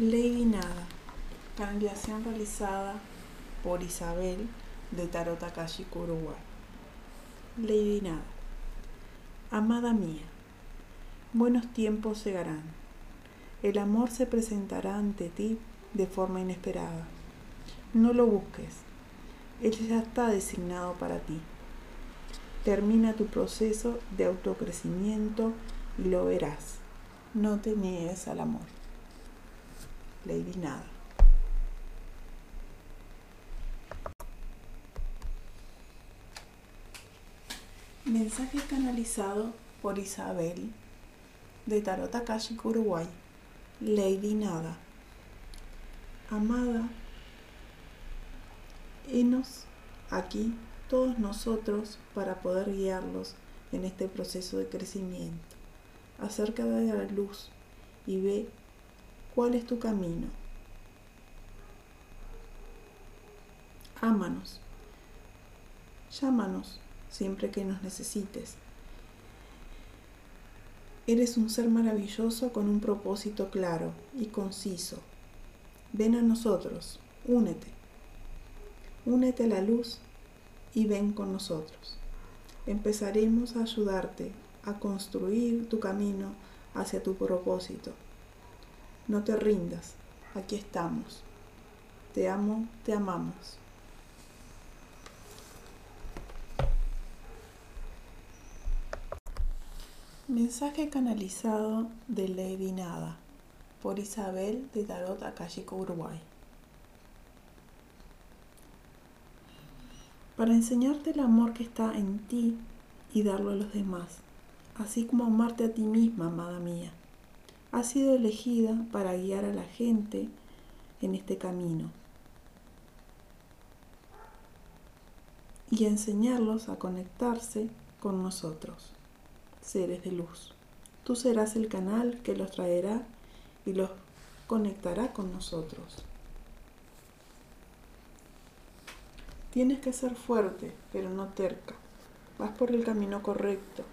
Lady Nada. Canalización realizada por Isabel de Tarot Uruguay. Lady Nada. Amada mía, buenos tiempos llegarán. El amor se presentará ante ti de forma inesperada. No lo busques. Él ya está designado para ti. Termina tu proceso de autocrecimiento y lo verás. No te niegues al amor. Lady Nada. Mensaje canalizado por Isabel de Tarot Akashic Uruguay. Lady Nada. Amada, enos aquí todos nosotros para poder guiarlos en este proceso de crecimiento. Acerca de la luz y ve cuál es tu camino. Ámanos. Llámanos siempre que nos necesites. Eres un ser maravilloso con un propósito claro y conciso. Ven a nosotros, únete. Únete a la luz y ven con nosotros. Empezaremos a ayudarte a construir tu camino hacia tu propósito. No te rindas, aquí estamos. Te amo, te amamos. Mensaje canalizado de Lady Nada por Isabel de Tarot Akashico Uruguay. Para enseñarte el amor que está en ti y darlo a los demás, así como amarte a ti misma, amada mía. Has sido elegida para guiar a la gente en este camino y enseñarlos a conectarse con nosotros seres de luz. Tú serás el canal que los traerá y los conectará con nosotros. Tienes que ser fuerte, pero no terca. Vas por el camino correcto.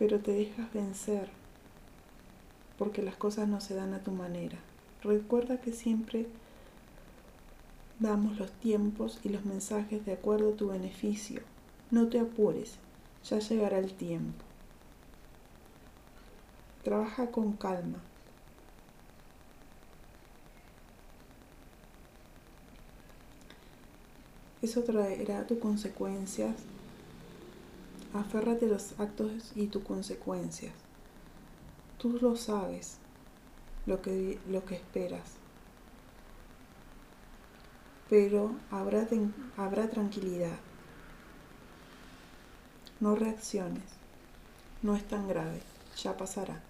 Pero te dejas vencer porque las cosas no se dan a tu manera. Recuerda que siempre Damos los tiempos y los mensajes de acuerdo a tu beneficio. No te apures, ya llegará el tiempo. Trabaja con calma. Eso traerá tus consecuencias. Aférrate a los actos y tus consecuencias. Tú lo sabes, lo que, lo que esperas pero habrá, habrá tranquilidad. No reacciones, no es tan grave, ya pasará.